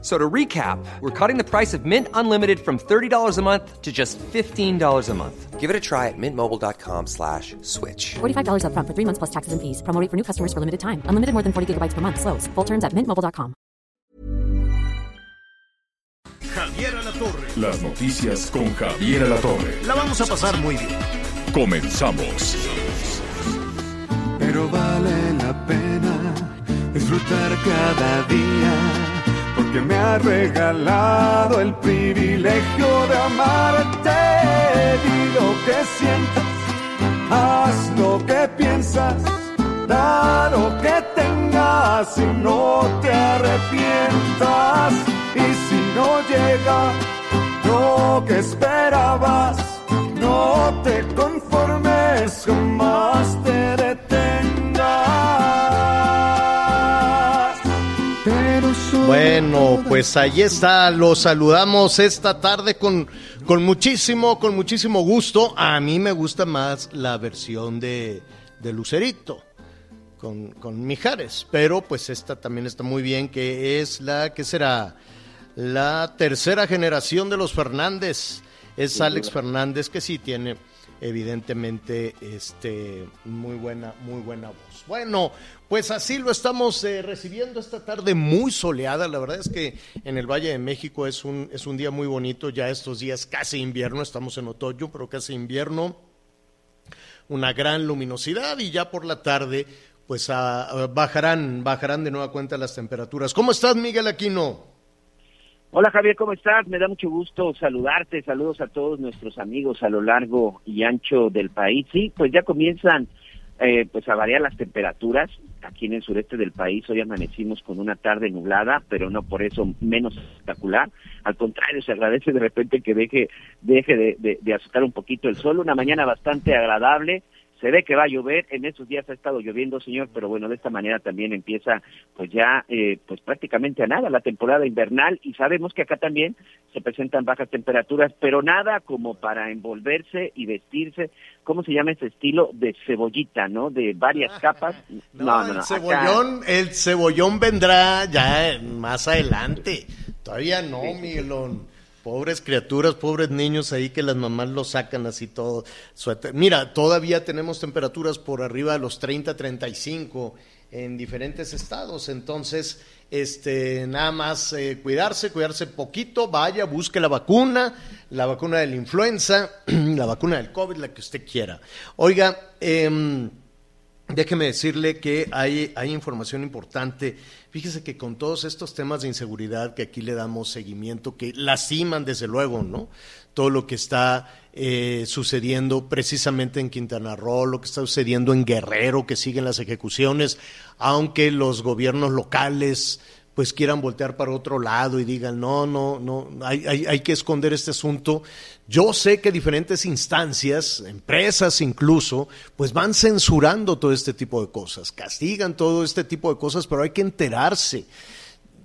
So to recap, we're cutting the price of Mint Unlimited from $30 a month to just $15 a month. Give it a try at mintmobile.com slash switch. $45 up front for three months plus taxes and fees. Promo rate for new customers for limited time. Unlimited more than 40 gigabytes per month. Slows. Full terms at mintmobile.com. Javier Alatorre. Las noticias con Javier Alatorre. La vamos a pasar muy bien. Comenzamos. Pero vale la pena disfrutar cada día porque me ha regalado el privilegio de amarte. Di lo que sientas, haz lo que piensas, da lo que tengas y no te arrepientas. Y si no llega lo que esperabas, no te conformes, jamás te Bueno, pues ahí está, los saludamos esta tarde con, con muchísimo, con muchísimo gusto. A mí me gusta más la versión de, de Lucerito con, con Mijares, pero pues esta también está muy bien, que es la que será la tercera generación de los Fernández. Es Alex Fernández que sí tiene evidentemente este muy buena muy buena voz. Bueno, pues así lo estamos eh, recibiendo esta tarde muy soleada. La verdad es que en el Valle de México es un es un día muy bonito. Ya estos días casi invierno, estamos en otoño, pero casi invierno. Una gran luminosidad y ya por la tarde pues ah, bajarán bajarán de nueva cuenta las temperaturas. ¿Cómo estás, Miguel Aquino? Hola Javier, ¿cómo estás? Me da mucho gusto saludarte. Saludos a todos nuestros amigos a lo largo y ancho del país. Sí, pues ya comienzan eh, pues a variar las temperaturas. Aquí en el sureste del país hoy amanecimos con una tarde nublada, pero no por eso menos espectacular. Al contrario, se agradece de repente que deje, deje de, de, de azotar un poquito el sol. Una mañana bastante agradable se ve que va a llover, en estos días ha estado lloviendo, señor, pero bueno, de esta manera también empieza pues ya eh, pues prácticamente a nada la temporada invernal y sabemos que acá también se presentan bajas temperaturas, pero nada como para envolverse y vestirse, ¿cómo se llama ese estilo? De cebollita, ¿no? De varias capas. No, el cebollón, el cebollón vendrá ya más adelante. Todavía no, Miguelón. Pobres criaturas, pobres niños ahí que las mamás los sacan así todo. Mira, todavía tenemos temperaturas por arriba de los 30, 35 en diferentes estados. Entonces, este, nada más eh, cuidarse, cuidarse poquito, vaya, busque la vacuna, la vacuna de la influenza, la vacuna del COVID, la que usted quiera. Oiga, eh, Déjeme decirle que hay, información importante. Fíjese que con todos estos temas de inseguridad que aquí le damos seguimiento, que lastiman desde luego, ¿no? Todo lo que está eh, sucediendo precisamente en Quintana Roo, lo que está sucediendo en Guerrero, que siguen las ejecuciones, aunque los gobiernos locales pues quieran voltear para otro lado y digan, no, no, no, hay, hay, hay, que esconder este asunto. Yo sé que diferentes instancias, empresas incluso, pues van censurando todo este tipo de cosas, castigan todo este tipo de cosas, pero hay que enterarse.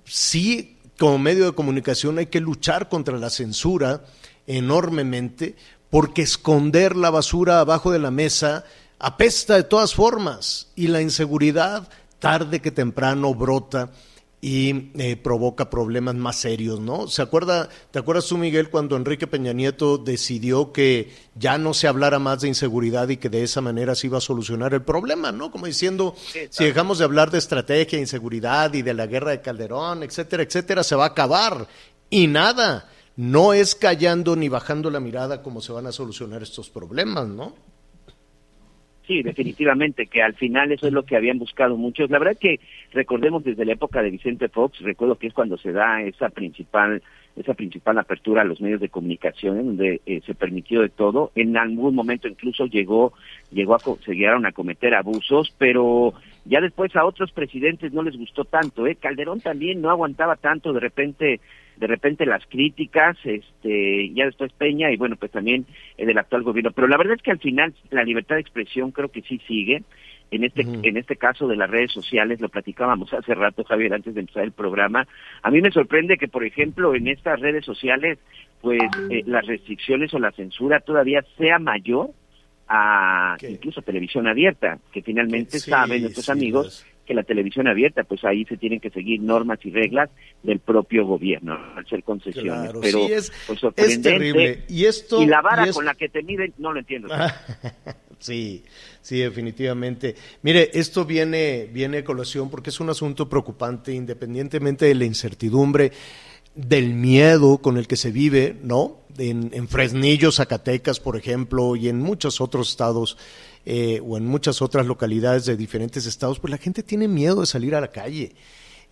Sí, como medio de comunicación hay que luchar contra la censura enormemente, porque esconder la basura abajo de la mesa apesta de todas formas y la inseguridad tarde que temprano brota y eh, provoca problemas más serios, ¿no? ¿Se acuerda, te acuerdas tú, Miguel, cuando Enrique Peña Nieto decidió que ya no se hablara más de inseguridad y que de esa manera se iba a solucionar el problema, ¿no? Como diciendo, sí, si dejamos de hablar de estrategia, inseguridad y de la guerra de Calderón, etcétera, etcétera, se va a acabar. Y nada, no es callando ni bajando la mirada como se van a solucionar estos problemas, ¿no? Sí, definitivamente, que al final eso es lo que habían buscado muchos. La verdad que recordemos desde la época de Vicente Fox, recuerdo que es cuando se da esa principal esa principal apertura a los medios de comunicación, donde eh, se permitió de todo. En algún momento incluso llegó, llegó a, se llegaron a cometer abusos, pero ya después a otros presidentes no les gustó tanto. ¿eh? Calderón también no aguantaba tanto, de repente de repente las críticas, este, ya después Peña y bueno, pues también el del actual gobierno. Pero la verdad es que al final la libertad de expresión creo que sí sigue. en este en este caso de las redes sociales lo platicábamos hace rato Javier antes de empezar el programa a mí me sorprende que por ejemplo en estas redes sociales pues eh, las restricciones o la censura todavía sea mayor a incluso televisión abierta que finalmente saben nuestros amigos que la televisión abierta, pues ahí se tienen que seguir normas y reglas del propio gobierno al ser concesiones. Pero es, pues, sorprendente. Y, esto, y la vara con la que te miden, no lo entiendo. Sí, sí, definitivamente. Mire, esto viene, viene a colación porque es un asunto preocupante, independientemente de la incertidumbre, del miedo con el que se vive, ¿no? En, en Fresnillo, Zacatecas, por ejemplo, y en muchos otros estados eh, o en muchas otras localidades de diferentes estados, pues la gente tiene miedo de salir a la calle.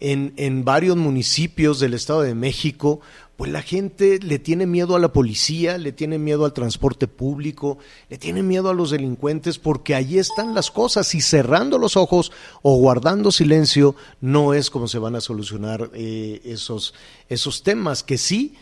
En, en varios municipios del Estado de México, pues la gente le tiene miedo a la policía, le tiene miedo al transporte público, le tiene miedo a los delincuentes, porque ahí están las cosas y cerrando los ojos o guardando silencio no es como se van a solucionar eh, esos, esos temas que sí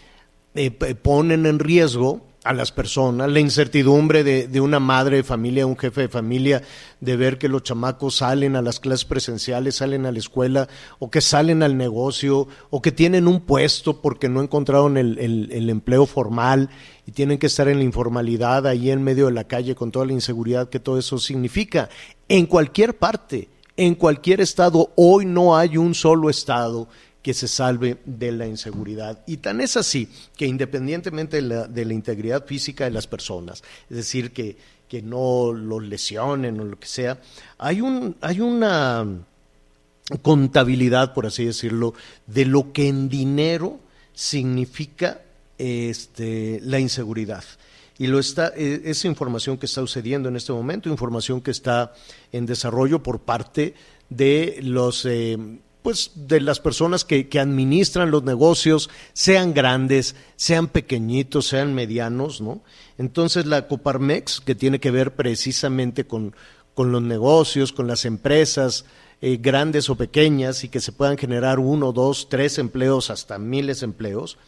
eh, ponen en riesgo a las personas, la incertidumbre de, de, una madre de familia, un jefe de familia, de ver que los chamacos salen a las clases presenciales, salen a la escuela, o que salen al negocio, o que tienen un puesto porque no encontraron el, el, el empleo formal y tienen que estar en la informalidad ahí en medio de la calle con toda la inseguridad que todo eso significa. En cualquier parte, en cualquier estado, hoy no hay un solo estado que se salve de la inseguridad. Y tan es así que independientemente de la, de la integridad física de las personas, es decir, que, que no los lesionen o lo que sea, hay, un, hay una contabilidad, por así decirlo, de lo que en dinero significa este, la inseguridad. Y lo está, e, esa información que está sucediendo en este momento, información que está en desarrollo por parte de los eh, pues de las personas que, que, administran los negocios, sean grandes, sean pequeñitos, sean medianos, ¿no? Entonces la Coparmex, que tiene que ver precisamente con, con los negocios, con las empresas, eh, grandes o pequeñas, y que se puedan generar uno, dos, tres empleos, hasta miles de empleos,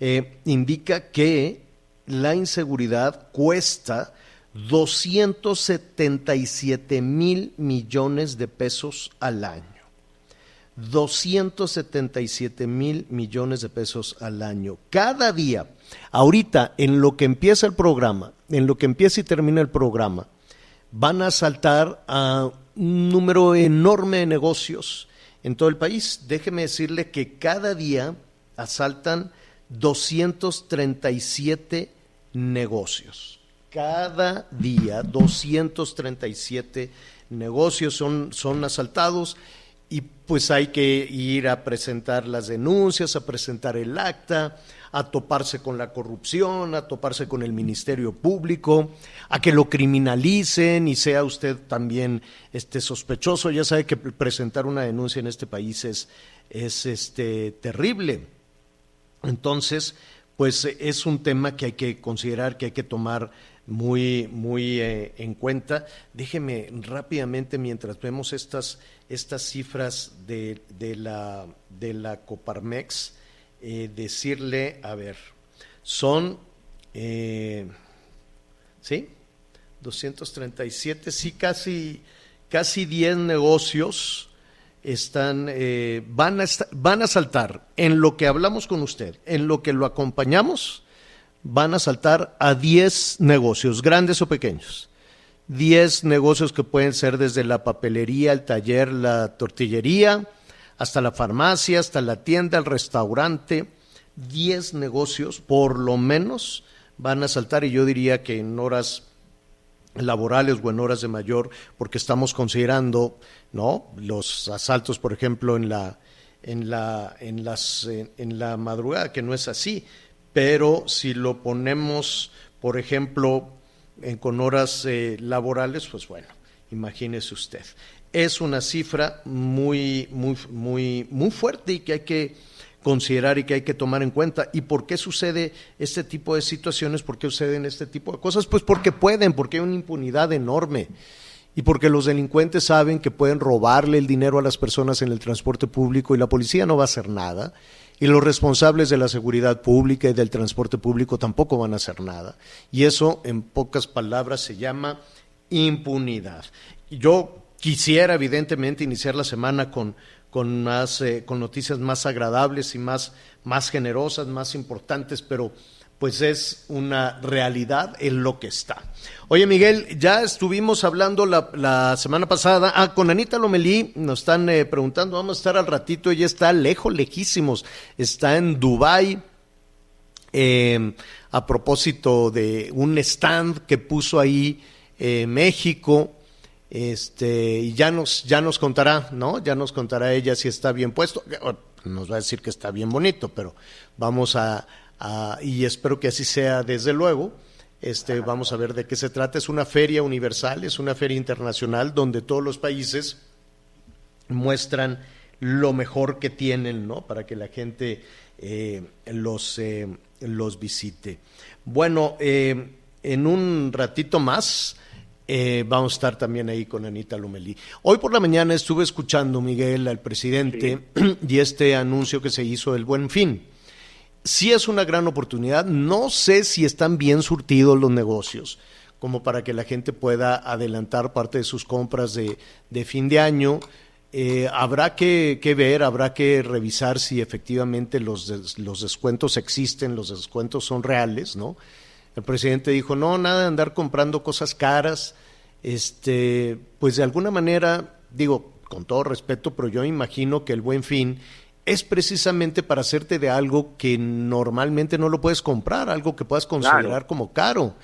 eh, indica que la inseguridad cuesta 277 mil millones de pesos al año. 277 mil millones de pesos al año. Cada día, ahorita en lo que empieza el programa, en lo que empieza y termina el programa, van a saltar a un número enorme de negocios en todo el país. Déjeme decirle que cada día asaltan 237 negocios. Cada día 237 negocios son, son asaltados pues hay que ir a presentar las denuncias, a presentar el acta, a toparse con la corrupción, a toparse con el Ministerio Público, a que lo criminalicen y sea usted también este sospechoso. Ya sabe que presentar una denuncia en este país es, es este terrible. Entonces, pues es un tema que hay que considerar, que hay que tomar muy, muy eh, en cuenta. Déjeme rápidamente, mientras vemos estas, estas cifras de, de, la, de la Coparmex, eh, decirle, a ver, son, eh, ¿sí? 237, sí, casi, casi 10 negocios están, eh, van, a van a saltar en lo que hablamos con usted, en lo que lo acompañamos, van a saltar a 10 negocios, grandes o pequeños. 10 negocios que pueden ser desde la papelería, el taller, la tortillería, hasta la farmacia, hasta la tienda, el restaurante. 10 negocios, por lo menos, van a saltar y yo diría que en horas laborales o en horas de mayor, porque estamos considerando, ¿no? Los asaltos, por ejemplo, en la en la en las en, la madrugada, que no es así, pero si lo ponemos, por ejemplo, en, con horas eh, laborales, pues bueno, imagínese usted. Es una cifra muy, muy, muy, muy fuerte y que hay que considerar y que hay que tomar en cuenta. ¿Y por qué sucede este tipo de situaciones? ¿Por qué suceden este tipo de cosas? Pues porque pueden, porque hay una impunidad enorme y porque los delincuentes saben que pueden robarle el dinero a las personas en el transporte público y la policía no va a hacer nada y los responsables de la seguridad pública y del transporte público tampoco van a hacer nada. Y eso, en pocas palabras, se llama impunidad. Yo quisiera evidentemente iniciar la semana con, con, más, eh, con noticias más agradables y más, más generosas, más importantes, pero pues es una realidad en lo que está. Oye, Miguel, ya estuvimos hablando la, semana pasada. Ah, con Anita Lomelí nos están eh, preguntando, vamos a estar al ratito, ella está lejos, lejísimos, está en Dubái. Eh, a propósito de un stand que puso ahí eh, México, este, y ya nos, ya nos contará, ¿no? Ya nos contará ella si está bien puesto. Nos va a decir que está bien bonito, pero vamos a, y espero que así sea desde luego. Este, vamos a ver de qué se trata. Es una feria universal, es una feria internacional donde todos los países muestran lo mejor que tienen, ¿no? Para que la gente eh, los, eh, los visite. Bueno, eh, en un ratito más vamos a estar también ahí con Anita Lomelí. Hoy por la mañana estuve escuchando, Miguel, al presidente y este anuncio que se hizo del Buen Fin sí es una gran oportunidad. No sé si están bien surtidos los negocios como para que la gente pueda adelantar parte de sus compras de, fin de año. Eh, habrá que, ver, habrá que revisar si efectivamente los, los descuentos existen, los descuentos son reales, ¿no? El presidente dijo, no, nada de andar comprando cosas caras. Este, pues de alguna manera, digo, con todo respeto, pero yo imagino que el buen fin es precisamente para hacerte de algo que normalmente no lo puedes comprar, algo que puedas considerar como caro.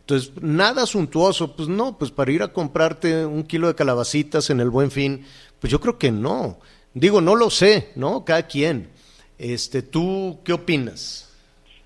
Entonces, nada suntuoso, pues no, pues para ir a comprarte un kilo de calabacitas en el buen fin, pues yo creo que no. Digo, no lo sé, ¿no? Cada quien. Este, ¿Tú qué opinas?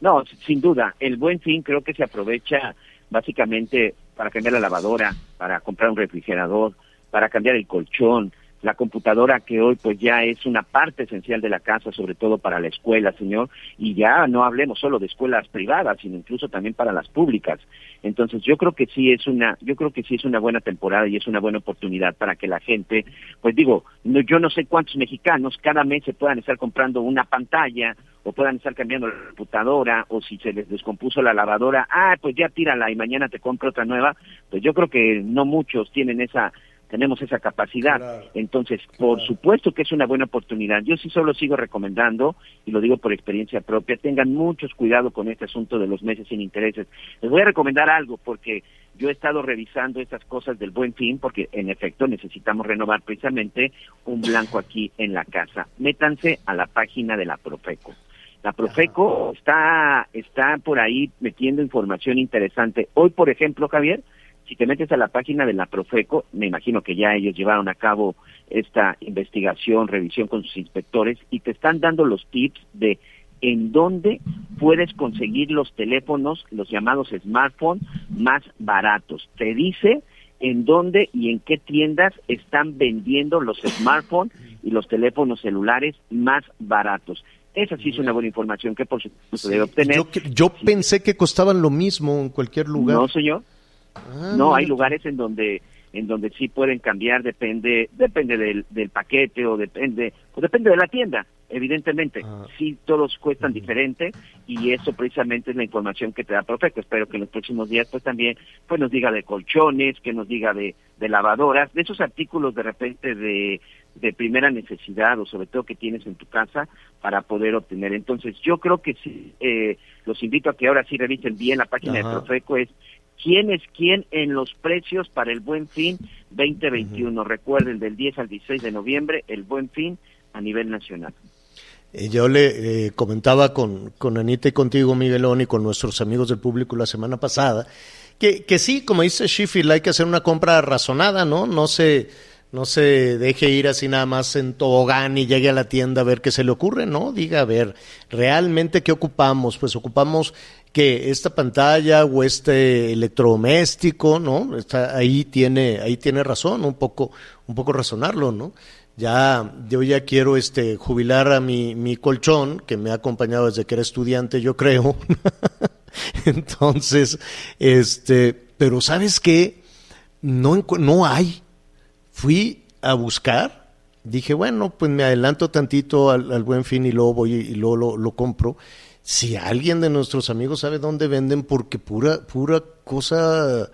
No, sin duda, el buen fin creo que se aprovecha básicamente para cambiar la lavadora, para comprar un refrigerador, para cambiar el colchón, la computadora que hoy pues ya es una parte esencial de la casa, sobre todo para la escuela, señor, y ya no hablemos solo de escuelas privadas, sino incluso también para las públicas. Entonces, yo creo que sí es una yo creo que sí es una buena temporada y es una buena oportunidad para que la gente, pues digo, yo no sé cuántos mexicanos cada mes se puedan estar comprando una pantalla o puedan estar cambiando la computadora o si se les descompuso la lavadora, ah, pues ya tírala y mañana te compro otra nueva. Pues yo creo que no muchos tienen esa tenemos esa capacidad. Entonces, por supuesto que es una buena oportunidad. Yo sí solo sigo recomendando, y lo digo por experiencia propia, tengan muchos cuidado con este asunto de los meses sin intereses. Les voy a recomendar algo, porque yo he estado revisando estas cosas del buen fin, porque en efecto necesitamos renovar precisamente un blanco aquí en la casa. Métanse a la página de la Profeco. La Profeco está, está por ahí metiendo información interesante. Hoy, por ejemplo, Javier, si te metes a la página de la Profeco, me imagino que ya ellos llevaron a cabo esta investigación, revisión con sus inspectores y te están dando los tips de en dónde puedes conseguir los teléfonos, los llamados smartphones más baratos. Te dice en dónde y en qué tiendas están vendiendo los smartphones y los teléfonos celulares más baratos. Esa sí es una buena información que por supuesto debe obtener. Yo, yo pensé que costaban lo mismo en cualquier lugar. No, señor. Ah, no, hay lugares en donde en donde sí pueden cambiar depende depende del, del paquete o depende o depende de la tienda evidentemente ah. sí todos cuestan diferente y eso precisamente es la información que te da Profeco espero que en los próximos días pues también pues nos diga de colchones que nos diga de, de lavadoras de esos artículos de repente de de primera necesidad o sobre todo que tienes en tu casa para poder obtener entonces yo creo que sí eh, los invito a que ahora sí revisen bien la página de Profeco es quién es quién en los precios para el Buen Fin 2021. Recuerden, del 10 al 16 de noviembre, el Buen Fin a nivel nacional. Eh, yo le eh, comentaba con, con Anita y contigo, Miguelón, y con nuestros amigos del público la semana pasada, que, que sí, como dice Sheffield, hay que hacer una compra razonada, ¿no? No se, no se deje ir así nada más en tobogán y llegue a la tienda a ver qué se le ocurre, ¿no? Diga, a ver, realmente qué ocupamos? Pues ocupamos que esta pantalla o este electrodoméstico, ¿no? Está, ahí tiene, ahí tiene razón, un poco, un poco razonarlo, ¿no? Ya, yo ya quiero este jubilar a mi, mi colchón, que me ha acompañado desde que era estudiante, yo creo. Entonces, este, pero ¿sabes qué? No, no hay. Fui a buscar, dije, bueno, pues me adelanto tantito al, buen fin y luego voy y luego lo, compro si alguien de nuestros amigos sabe dónde venden, porque pura, pura cosa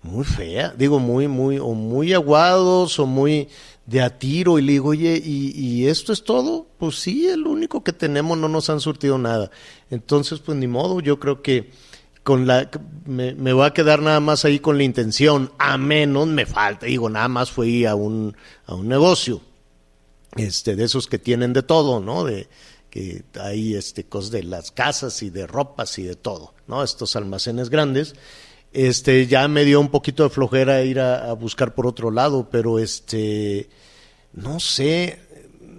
muy fea, digo, muy, muy, o muy aguados, o muy de a tiro, y le digo, oye, ¿y, ¿y, esto es todo? Pues sí, el único que tenemos no nos han surtido nada. Entonces, pues ni modo, yo creo que con la me, me voy a quedar nada más ahí con la intención, a menos me falta, digo, nada más fui a un, a un negocio, este, de esos que tienen de todo, ¿no? De, que hay este cosas de las casas y de ropas y de todo, ¿no? Estos almacenes grandes. Este ya me dio un poquito de flojera ir a, a buscar por otro lado, pero este no sé,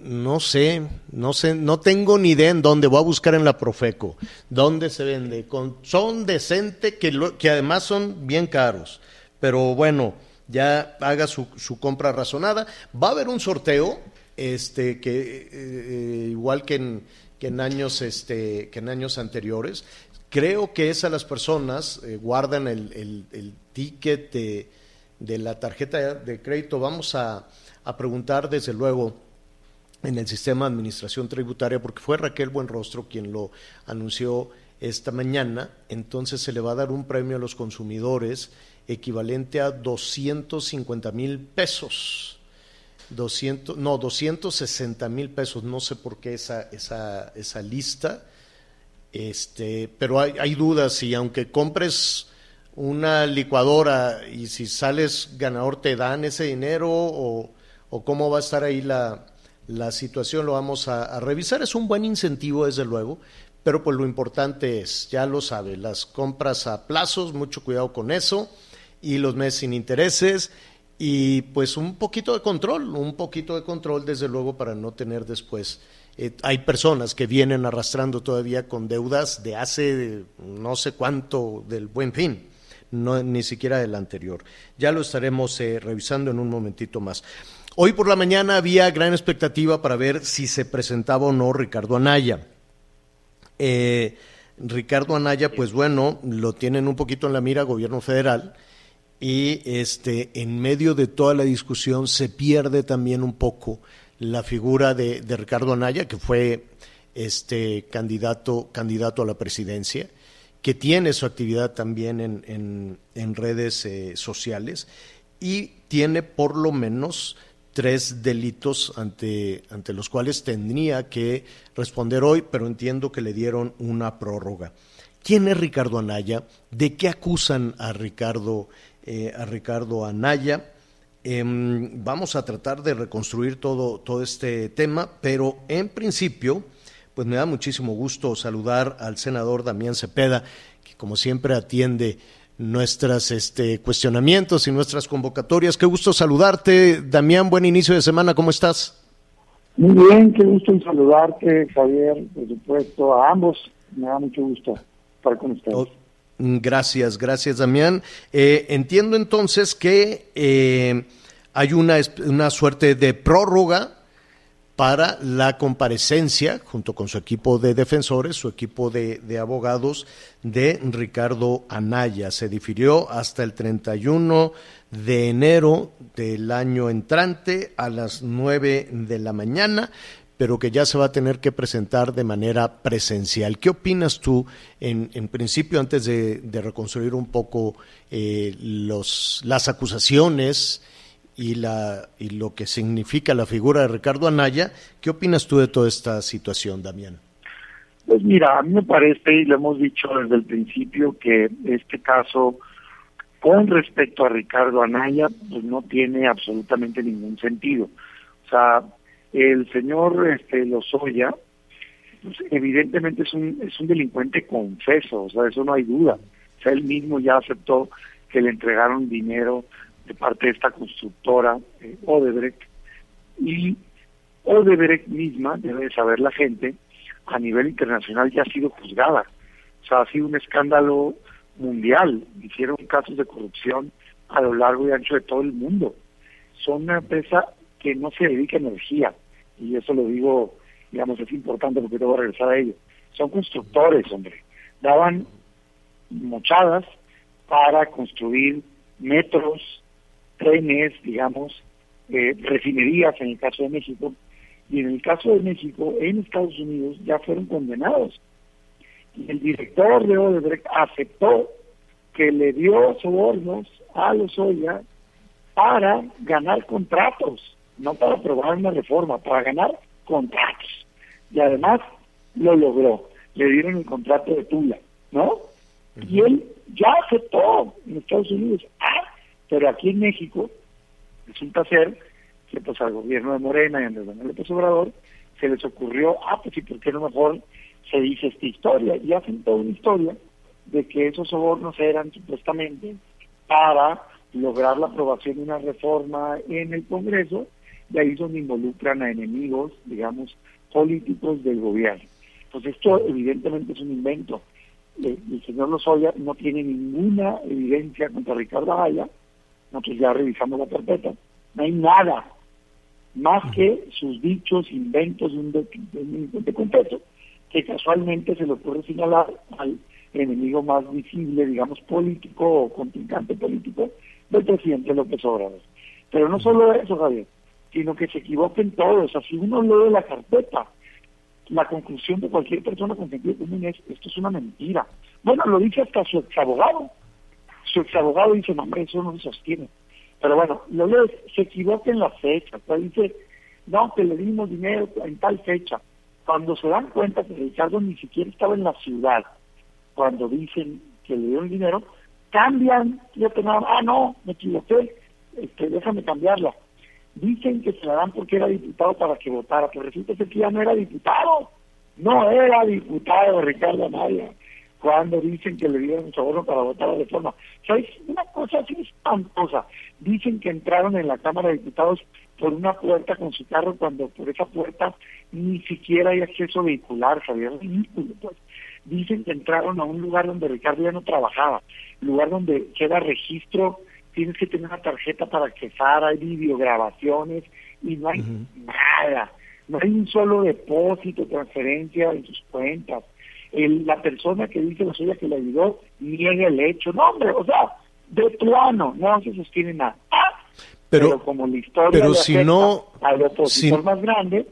no sé, no sé, no tengo ni idea en dónde. Voy a buscar en la Profeco, dónde se vende. Con, son decente que, lo, que además son bien caros. Pero bueno, ya haga su, su compra razonada. Va a haber un sorteo este que eh, igual que en, que en años este que en años anteriores creo que es a las personas eh, guardan el, ticket de, de, la tarjeta de crédito vamos a, preguntar desde luego en el sistema de administración tributaria porque fue Raquel Buenrostro quien lo anunció esta mañana entonces se le va a dar un premio a los consumidores equivalente a 250 mil pesos. 200, no, 260 mil pesos, no sé por qué esa, esa, esa lista, este, pero hay, dudas y aunque compres una licuadora y si sales ganador te dan ese dinero o, o cómo va a estar ahí la, la situación, lo vamos a, revisar. Es un buen incentivo, desde luego, pero pues lo importante es, ya lo sabe, las compras a plazos, mucho cuidado con eso, y los meses sin intereses, y pues un poquito de control, un poquito de control desde luego para no tener después. Eh, hay personas que vienen arrastrando todavía con deudas de hace no sé cuánto del buen fin, no, ni siquiera del anterior. Ya lo estaremos eh, revisando en un momentito más. Hoy por la mañana había gran expectativa para ver si se presentaba o no Ricardo Anaya. Eh, Ricardo Anaya, pues bueno, lo tienen un poquito en la mira gobierno federal y este, en medio de toda la discusión se pierde también un poco la figura de, Ricardo Anaya, que fue este candidato, candidato a la presidencia, que tiene su actividad también en, en, en redes eh, sociales y tiene por lo menos tres delitos ante, ante los cuales tendría que responder hoy, pero entiendo que le dieron una prórroga. ¿Quién es Ricardo Anaya? ¿De qué acusan a Ricardo eh, a Ricardo Anaya. Eh, vamos a tratar de reconstruir todo, todo este tema, pero en principio, pues me da muchísimo gusto saludar al senador Damián Cepeda, que como siempre atiende nuestros este, cuestionamientos y nuestras convocatorias. Qué gusto saludarte, Damián. Buen inicio de semana, ¿cómo estás? Muy bien, qué gusto en saludarte, Javier, por supuesto, a ambos. Me da mucho gusto estar con ustedes. Oh. Gracias, gracias Damián. Eh, entiendo entonces que eh, hay una, una suerte de prórroga para la comparecencia, junto con su equipo de defensores, su equipo de, abogados, de Ricardo Anaya. Se difirió hasta el 31 de enero del año entrante a las 9 de la mañana pero que ya se va a tener que presentar de manera presencial. ¿Qué opinas tú, en, principio, antes de, reconstruir un poco eh, las acusaciones y, la, y lo que significa la figura de Ricardo Anaya, qué opinas tú de toda esta situación, Damián? Pues mira, a mí me parece, y lo hemos dicho desde el principio, que este caso, con respecto a Ricardo Anaya, pues no tiene absolutamente ningún sentido. O sea, el señor este, Lozoya, pues, evidentemente es un, es un delincuente confeso, o sea, eso no hay duda. O sea, él mismo ya aceptó que le entregaron dinero de parte de esta constructora, eh, Odebrecht, y Odebrecht misma, debe saber la gente, a nivel internacional ya ha sido juzgada. O sea, ha sido un escándalo mundial. Hicieron casos de corrupción a lo largo y ancho de todo el mundo. Son una empresa que no se dedica a energía, y eso lo digo, digamos, es importante porque tengo que regresar a ello. Son constructores, hombre. Daban mochadas para construir metros, trenes, digamos, eh, refinerías en el caso de México, y en el caso de México, en Estados Unidos ya fueron condenados. Y el director de Odebrecht aceptó que le dio sobornos a Lozoya para ganar contratos, no para aprobar una reforma, para ganar contratos. Y además lo logró. Le dieron el contrato de Tula, ¿no? Y él ya aceptó en Estados Unidos. Ah, pero aquí en México resulta ser que pues al gobierno de Morena y Andrés Manuel López Obrador se les ocurrió, ah, pues sí, ¿por qué no mejor se dice esta historia? Y hacen toda una historia de que esos sobornos eran supuestamente para lograr la aprobación de una reforma en el Congreso, y ahí es donde involucran a enemigos, digamos, políticos del gobierno. Pues esto evidentemente es un invento. El señor Lozoya no tiene ninguna evidencia contra Ricardo Valla, nosotros ya revisamos la carpeta, no hay nada más que sus dichos, inventos de un delincuente completo, que casualmente se le ocurre señalar al enemigo más visible, digamos, político o contrincante político del presidente López Obrador. Pero no solo eso, Javier, sino que se equivoquen todos. Así uno lee la carpeta, la conclusión de cualquier persona con sentido común es, esto es una mentira. Bueno, lo dice hasta su ex abogado. Su ex abogado dice, no, hombre, eso no se sostiene. Pero bueno, lees, se equivoca en la fecha. dice, no, que le dimos dinero en tal fecha. Cuando se dan cuenta que Ricardo ni siquiera estaba en la ciudad, cuando dicen que le dieron dinero, cambian, yo tengo, ah, no, me equivoqué, este, déjame cambiarla. Dicen que se la dan porque era diputado para que votara, pero resulta que ya no era diputado, no era diputado Ricardo Amaya cuando dicen que le dieron soborno para votar la reforma. ¿Sabes? Una cosa así espantosa. Dicen que entraron en la Cámara de Diputados por una puerta con su carro cuando por esa puerta ni siquiera hay acceso vehicular, Javier, ridículo, pues. Dicen que entraron a un lugar donde Ricardo ya no trabajaba, lugar donde queda registro, tienes que tener una tarjeta para accesar, hay videograbaciones y no hay nada. No hay un solo depósito, transferencia en sus cuentas el, la persona que dice la suya que le ayudó niega el hecho. No, hombre, o sea, de plano, no se sostiene nada. Pero, como la historia pero si no, al opositor más grande,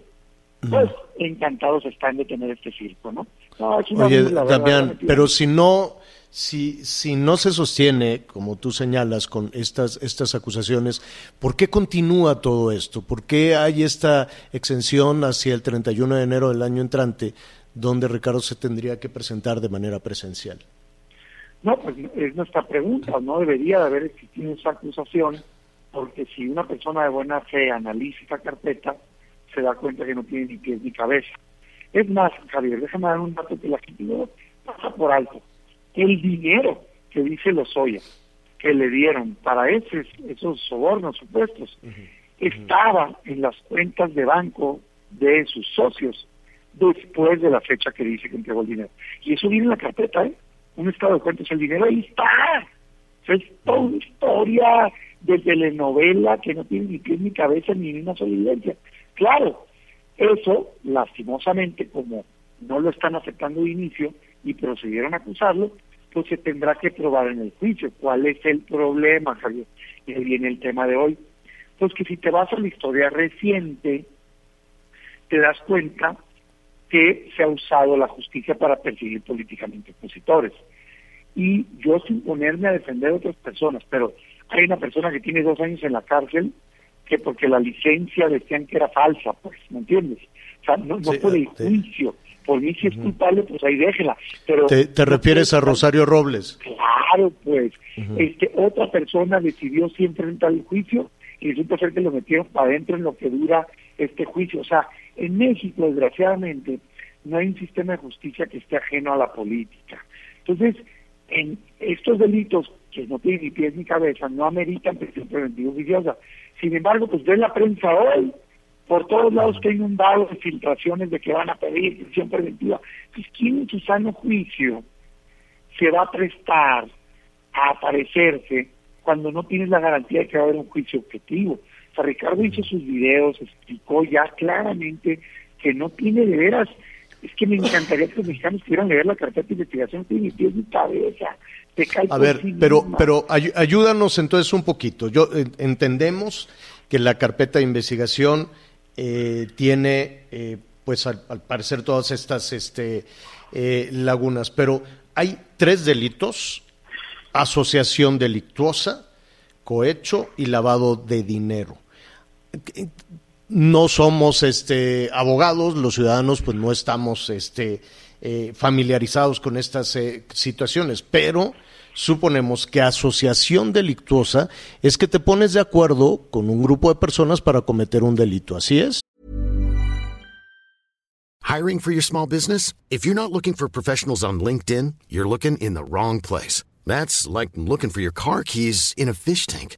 pues encantados están de tener este circo, ¿no? no es una Oye, Damián, pero si no, si, si no se sostiene, como tú señalas, con estas, estas acusaciones, ¿por qué continúa todo esto? ¿Por qué hay esta exención hacia el 31 de enero del año entrante donde Ricardo se tendría que presentar de manera presencial? No, pues es nuestra pregunta, no debería de haber existido esa acusación, porque si una persona de buena fe analiza esta carpeta, se da cuenta que no tiene ni pies ni cabeza. Es más, Javier, déjame dar un dato que la gente no pasa por alto. El dinero que dice Lozoya, que le dieron para esos, esos sobornos supuestos, estaba en las cuentas de banco de sus socios después de la fecha que dice que entregó el dinero. Y eso viene en la carpeta, ¿eh? Un estado de cuentas, el dinero ahí está. es toda una historia de telenovela que no tiene ni pies ni cabeza ni una sola evidencia. Claro, eso, lastimosamente, como no lo están aceptando de inicio y procedieron a acusarlo, pues se tendrá que probar en el juicio. ¿Cuál es el problema, Javier? Y ahí viene el tema de hoy. Pues que si te vas a la historia reciente, te das cuenta que se ha usado la justicia para perseguir políticamente opositores. Y yo sin ponerme a defender a otras personas, pero hay una persona que tiene dos años en la cárcel que porque la licencia decían que era falsa, pues, ¿me entiendes? O sea, no, no por el juicio. Por mí si es culpable, pues ahí déjela. Pero ¿Te, refieres a Rosario Robles? Claro, pues. este Otra persona decidió siempre entrar al juicio y resulta ser que lo metieron para adentro en lo que dura este juicio. O sea, en México, desgraciadamente, no hay un sistema de justicia que esté ajeno a la política. Entonces, en estos delitos que no tienen ni pies ni cabeza, no ameritan prisión preventiva oficiosa. Sin embargo, pues ve la prensa hoy, por todos lados que hay inundado de filtraciones de que van a pedir prisión preventiva. Entonces, ¿quién en su sano juicio se va a prestar a aparecerse cuando no tienes la garantía de que va a haber un juicio objetivo? Ricardo hizo sus videos, explicó ya claramente que no tiene de veras, es que me encantaría que los mexicanos pudieran leer la carpeta de investigación, tiene ni pies ni cabeza. A ver, pero, pero ayúdanos entonces un poquito. Yo eh, entendemos que la carpeta de investigación eh, tiene, eh, pues al, parecer todas estas este, lagunas, pero hay tres delitos: asociación delictuosa, cohecho y lavado de dinero. No somos este, abogados, los ciudadanos pues no estamos este, eh, familiarizados con estas eh, situaciones, pero suponemos que asociación delictuosa es que te pones de acuerdo con un grupo de personas para cometer un delito. ¿Así es? Hiring for your small business? If you're not looking for professionals on LinkedIn, you're looking in the wrong place. That's like looking for your car keys in a fish tank.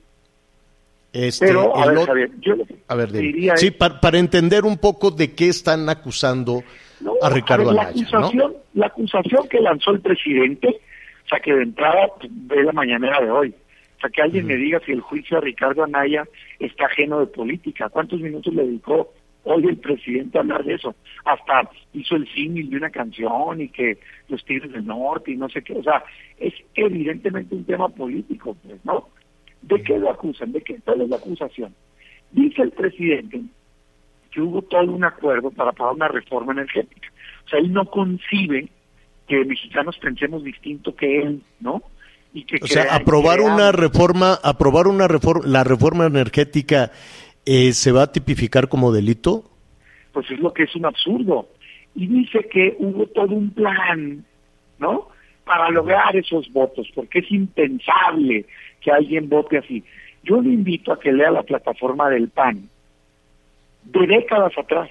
Este, Pero, a ver, Javier, yo A ver, diría sí, es- pa- para entender un poco de qué están acusando No, a Ricardo ver, la Anaya, ¿no? acusación, La acusación que lanzó el presidente, o sea, que de entrada ve la mañanera de hoy. O sea, que alguien me diga si el juicio a Ricardo Anaya está ajeno de política. ¿Cuántos minutos le dedicó hoy el presidente a hablar de eso? Hasta hizo el símil de una canción y que los Tigres del Norte y no sé qué. O sea, es evidentemente un tema político, pues, ¿no? ¿De qué lo acusan? ¿De qué? ¿Cuál es la acusación? Dice el presidente que hubo todo un acuerdo para pagar una reforma energética. O sea, él no concibe que mexicanos pensemos distinto que él, ¿no? Y que O sea, aprobar una reforma, aprobar una reforma, la reforma energética eh, se va a tipificar como delito. pues es lo que es un absurdo. Y dice que hubo todo un plan, ¿no? Para lograr esos votos, porque es impensable que alguien vote así. Yo le invito a que lea la plataforma del PAN, de décadas atrás.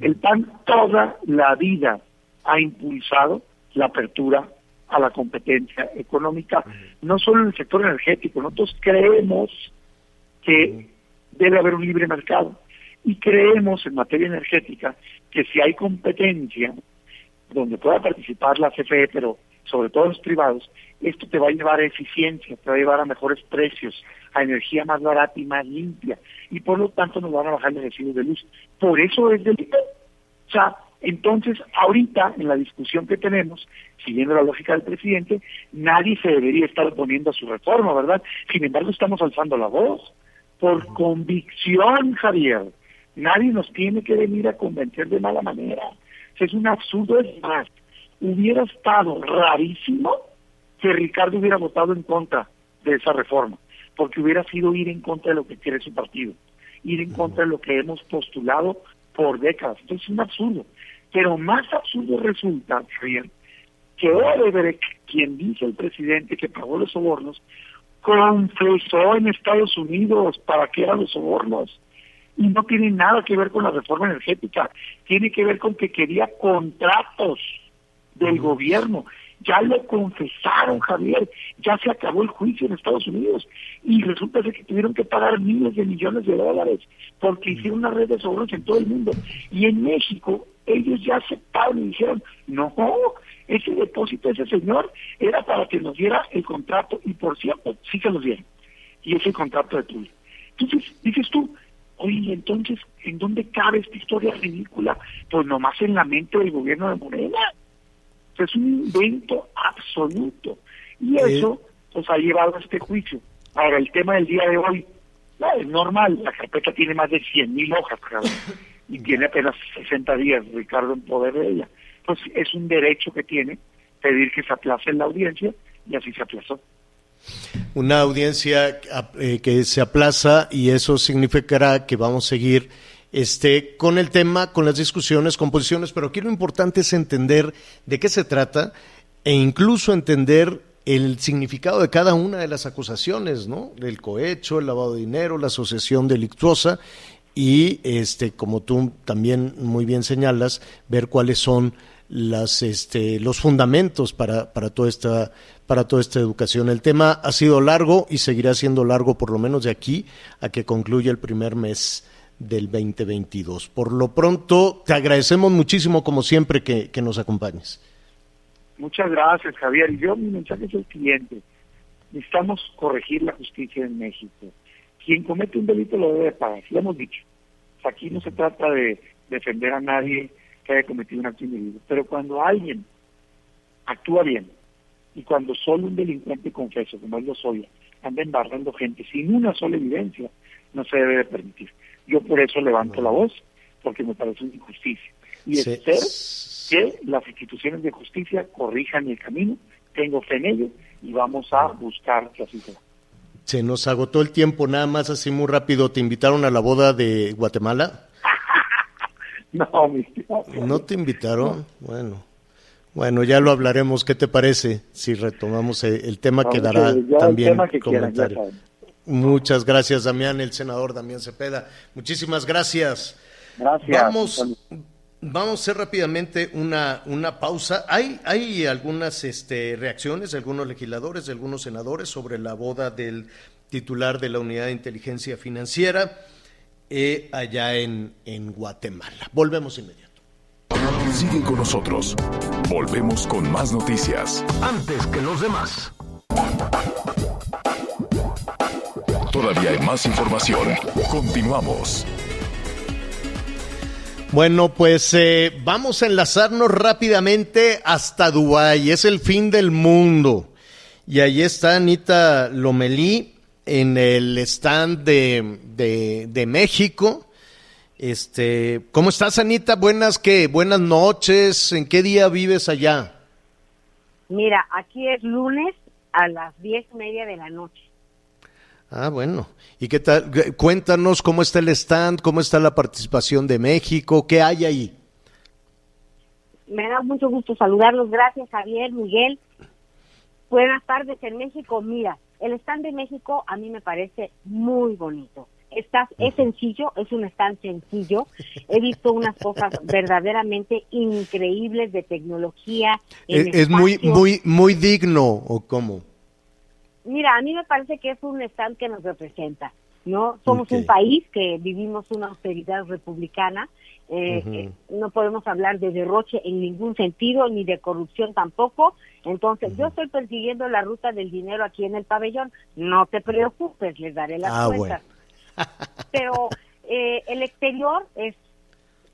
El PAN toda la vida ha impulsado la apertura a la competencia económica, no solo en el sector energético, nosotros creemos que debe haber un libre mercado y creemos en materia energética que si hay competencia donde pueda participar la CFE, pero sobre todo los privados, esto te va a llevar a eficiencia, te va a llevar a mejores precios, a energía más barata y más limpia, y por lo tanto nos van a bajar los residuos de luz. Por eso es delito. O sea, entonces, ahorita, en la discusión que tenemos, siguiendo la lógica del presidente, nadie se debería estar oponiendo a su reforma, ¿verdad? Sin embargo, estamos alzando la voz. Por convicción, Javier. Nadie nos tiene que venir a convencer de mala manera. O sea, es un absurdo, es más. Hubiera estado rarísimo que Ricardo hubiera votado en contra de esa reforma, porque hubiera sido ir en contra de lo que quiere su partido, ir en contra de lo que hemos postulado por décadas. Entonces es un absurdo. Pero más absurdo resulta, Javier, que Odebrecht, quien dice el presidente que pagó los sobornos, confesó en Estados Unidos para qué eran los sobornos. Y no tiene nada que ver con la reforma energética, tiene que ver con que quería contratos del gobierno. Ya lo confesaron, Javier, ya se acabó el juicio en Estados Unidos y resulta que tuvieron que pagar miles de millones de dólares porque hicieron una red de sobornos en todo el mundo. Y en México ellos ya aceptaron y dijeron, no, ese depósito de ese señor era para que nos diera el contrato y por cierto, sí se los dieron. Y es el contrato de tuyo. Entonces, dices tú, oye, entonces, ¿en dónde cabe esta historia ridícula? Pues nomás en la mente del gobierno de Morena. Sea, es un invento absoluto. Y eso, pues, ha llevado a este juicio. Ahora, el tema del día de hoy, es normal, la carpeta tiene más de 100 mil hojas, cabrón, y tiene apenas 60 días Ricardo en poder de ella. Pues es un derecho que tiene pedir que se aplace en la audiencia, y así se aplazó. Una audiencia eh, que se aplaza y eso significará que vamos a seguir este, con el tema, con las discusiones, con posiciones, pero aquí lo importante es entender de qué se trata e incluso entender el significado de cada una de las acusaciones, ¿no? El cohecho, el lavado de dinero, la asociación delictuosa y, este, como tú también muy bien señalas, ver cuáles son las, este, los fundamentos para, para toda esta para toda esta educación. El tema ha sido largo y seguirá siendo largo por lo menos de aquí a que concluya el primer mes del 2022. Por lo pronto, te agradecemos muchísimo, como siempre, que, nos acompañes. Muchas gracias, Javier. Y yo mi mensaje es el siguiente. Necesitamos corregir la justicia en México. quien comete un delito lo debe pagar, lo hemos dicho. Aquí no se trata de defender a nadie que haya cometido un acto indebido, pero cuando alguien actúa bien y cuando solo un delincuente confeso, como es lo soy, anda embarrando gente sin una sola evidencia, no se debe de permitir. Yo por eso levanto la voz, porque me parece una injusticia. Y espero que las instituciones de justicia corrijan el camino, tengo fe en ello y vamos a buscar que así sea. Se nos agotó el tiempo, nada más así muy rápido. ¿Te invitaron a la boda de Guatemala? no, mi ¿No te invitaron? Bueno. Bueno, ya lo hablaremos. ¿Qué te parece si retomamos el tema que dará también comentario? Muchas gracias, Damián, el senador Damián Cepeda. Muchísimas gracias. Gracias. Vamos, vamos a hacer rápidamente una, una pausa. Hay, hay algunas este, reacciones de algunos legisladores, de algunos senadores sobre la boda del titular de la Unidad de Inteligencia Financiera eh, allá en, en Guatemala. Volvemos inmediato. Siguen con nosotros. Volvemos con más noticias. Antes que los demás. Todavía hay más información. Continuamos. Bueno, pues eh, vamos a enlazarnos rápidamente hasta Dubái. Es el fin del mundo. Y ahí está Anita Lomelí en el stand de, de, de México. Este, ¿cómo estás, Anita? Buenas, ¿qué? Buenas noches. ¿En qué día vives allá? Mira, aquí es lunes a las diez y media de la noche. Ah, bueno. ¿Y qué tal? Cuéntanos cómo está el stand, cómo está la participación de México, qué hay ahí. Me da mucho gusto saludarlos. Gracias, Javier, Miguel. Buenas tardes en México. Mira, el stand de México a mí me parece muy bonito Estás, es sencillo, es un stand sencillo. He visto unas cosas verdaderamente increíbles de tecnología. es, muy, muy, muy digno, ¿o cómo? Mira, a mí me parece que es un stand que nos representa, ¿no? Somos un país que vivimos una austeridad republicana. Eh, eh, no podemos hablar de derroche en ningún sentido, ni de corrupción tampoco. Entonces, yo estoy persiguiendo la ruta del dinero aquí en el pabellón. No te preocupes, les daré las ah, cuentas. Pero eh, el exterior es,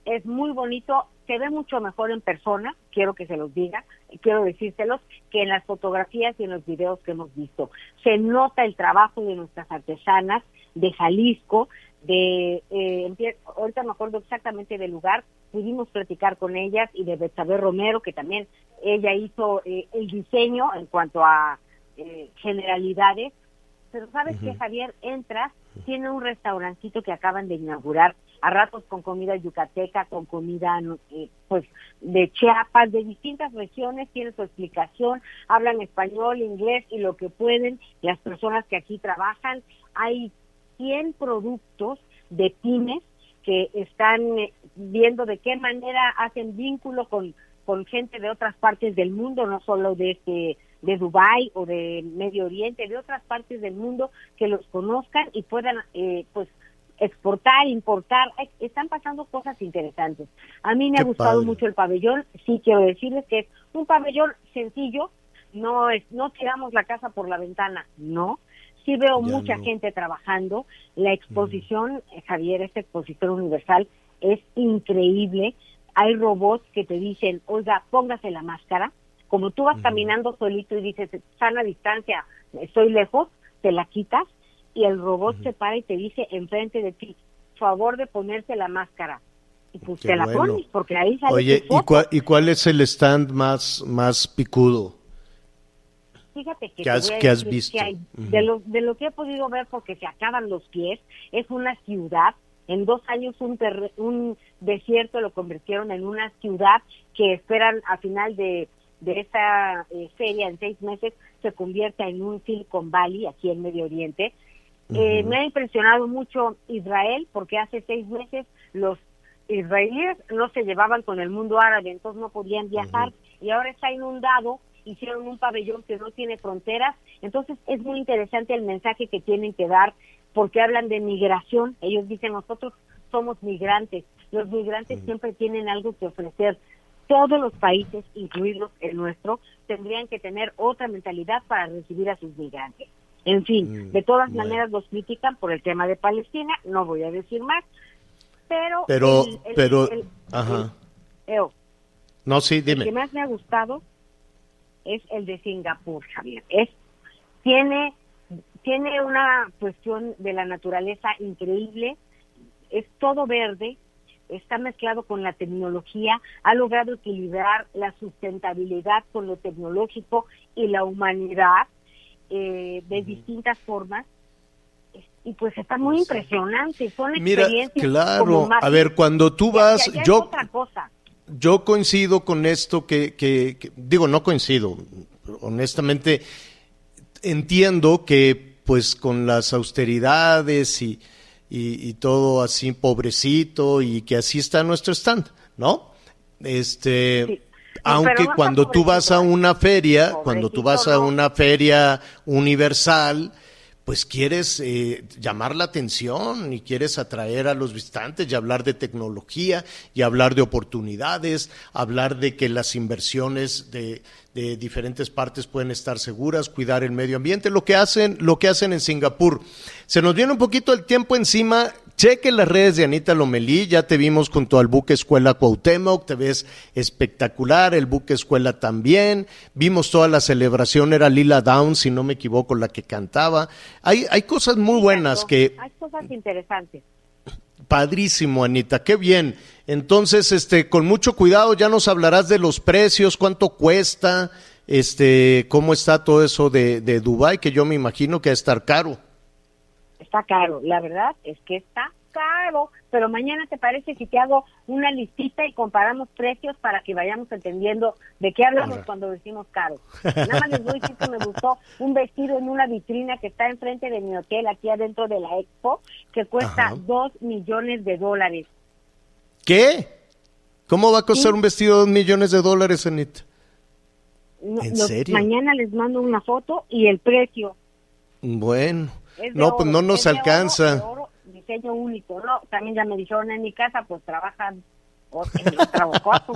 es muy bonito, se ve mucho mejor en persona, quiero que se los diga, quiero decírselos, que en las fotografías y en los videos que hemos visto. Se nota el trabajo de nuestras artesanas de Jalisco, de, eh, ahorita me acuerdo exactamente del lugar, pudimos platicar con ellas y de Betsabe Romero, que también ella hizo eh, el diseño en cuanto a eh, generalidades, pero sabes que Javier, entras tiene un restaurancito que acaban de inaugurar a ratos con comida yucateca, con comida eh, pues de Chiapas, de distintas regiones, tiene su explicación, hablan español, inglés y lo que pueden las personas que aquí trabajan. Hay 100 productos de pymes que están eh, viendo de qué manera hacen vínculo con, con gente de otras partes del mundo, no solo de este de Dubái o de Medio Oriente, de otras partes del mundo que los conozcan y puedan eh, pues exportar, importar, están pasando cosas interesantes. A mí me ha gustado mucho el pabellón, sí quiero decirles que es un pabellón sencillo, no es no tiramos la casa por la ventana, no. Sí veo mucha gente trabajando, la exposición, eh, Javier, esta exposición universal es increíble. Hay robots que te dicen, "Oiga, póngase la máscara." Como tú vas caminando solito y dices, sana distancia, estoy lejos, te la quitas y el robot se para y te dice enfrente de ti, favor de ponerse la máscara. Y pues te la pones, porque ahí sale Oye, ¿y cuál, ¿y cuál es el stand más, más picudo? Fíjate que, ¿Qué has, visto? de, lo, de lo que he podido ver, porque se acaban los pies, es una ciudad en dos años un, un desierto lo convirtieron en una ciudad que esperan a final de de esta eh, feria en seis meses se convierta en un Silicon Valley aquí en Medio Oriente. Eh, me ha impresionado mucho Israel porque hace seis meses los israelíes no se llevaban con el mundo árabe, entonces no podían viajar y ahora está inundado, hicieron un pabellón que no tiene fronteras, entonces es muy interesante el mensaje que tienen que dar porque hablan de migración, ellos dicen nosotros somos migrantes, los migrantes siempre tienen algo que ofrecer, todos los países, incluidos el nuestro, tendrían que tener otra mentalidad para recibir a sus migrantes. En fin, mm, de todas maneras los critican por el tema de Palestina, no voy a decir más, pero... Pero, pero, ajá. no, sí, dime. El que más me ha gustado es el de Singapur, Javier. Es, tiene, tiene una cuestión de la naturaleza increíble, es todo verde, está mezclado con la tecnología, ha logrado equilibrar la sustentabilidad con lo tecnológico y la humanidad eh, de distintas formas. Y pues está muy impresionante, son experiencias. Claro, a ver, cuando tú vas, yo, yo coincido con esto que, que, digo, no coincido, honestamente entiendo que pues con las austeridades y, y, todo así pobrecito y que así está nuestro stand, ¿no? Este, aunque cuando tú vas a una feria, cuando tú vas a una feria universal, pues quieres eh, llamar la atención y quieres atraer a los visitantes y hablar de tecnología y hablar de oportunidades, hablar de que las inversiones de, de diferentes partes pueden estar seguras, cuidar el medio ambiente, lo que hacen, lo que hacen en Singapur. Se nos viene un poquito el tiempo encima. Cheque las redes de Anita Lomelí, ya te vimos junto al buque Escuela Cuauhtémoc, te ves espectacular, el buque Escuela también, vimos toda la celebración, era Lila Down, si no me equivoco, la que cantaba. Hay, hay cosas muy buenas que... Hay cosas interesantes. Padrísimo, Anita, qué bien. Entonces, este, con mucho cuidado, ya nos hablarás de los precios, cuánto cuesta, este, cómo está todo eso de, de Dubai, que yo me imagino que va a estar caro está caro. La verdad es que está caro. Pero mañana te parece si te hago una listita y comparamos precios para que vayamos entendiendo de qué hablamos cuando decimos caro. Nada más les voy a decir que me gustó un vestido en una vitrina que está enfrente de mi hotel aquí adentro de la expo que cuesta dos millones de dólares. ¿Qué? ¿Cómo va a costar un vestido de dos millones de dólares, Anita? ¿En serio? Mañana les mando una foto y el precio. Bueno no, pues no nos alcanza. diseño único, no, también ya me dijeron en mi casa, pues trabajan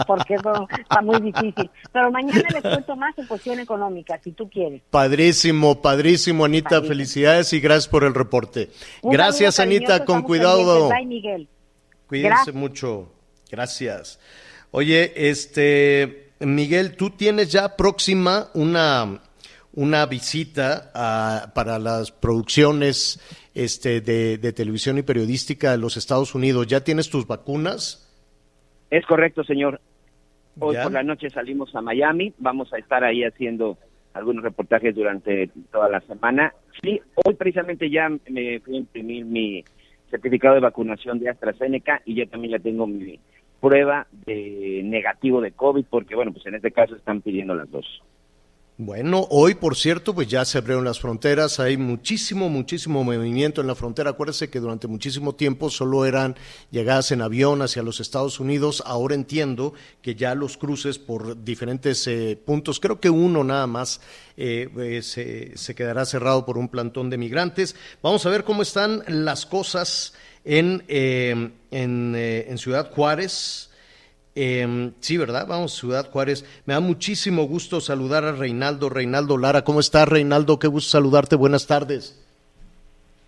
porque eso está muy difícil. Pero mañana les cuento más en cuestión económica, si tú quieres. Padrísimo, padrísimo, Anita. Felicidades y gracias por el reporte. gracias, Anita. Con cuidado. Bye, Miguel. Cuídense mucho. Gracias. Oye, este, Miguel, tú tienes ya próxima una una visita para las producciones este, de, televisión y periodística de los Estados Unidos. ¿Ya tienes tus vacunas? Es correcto, señor. Hoy por la noche salimos a Miami. Vamos a estar ahí haciendo algunos reportajes durante toda la semana. Sí, hoy precisamente ya me fui a imprimir mi certificado de vacunación de AstraZeneca y yo también ya tengo mi prueba de negativo de COVID porque, bueno, pues en este caso están pidiendo las dos. Bueno, hoy, por cierto, pues ya se abrieron las fronteras, hay muchísimo, muchísimo movimiento en la frontera. Acuérdese que durante muchísimo tiempo solo eran llegadas en avión hacia los Estados Unidos. Ahora entiendo que ya los cruces por diferentes eh, puntos, creo que uno nada más eh, eh, se, quedará cerrado por un plantón de migrantes. Vamos a ver cómo están las cosas en, en, en Ciudad Juárez. Eh, sí, ¿verdad? Vamos, Ciudad Juárez. Me da muchísimo gusto saludar a Reinaldo. Reinaldo Lara, ¿cómo estás, Reinaldo? Qué gusto saludarte. Buenas tardes.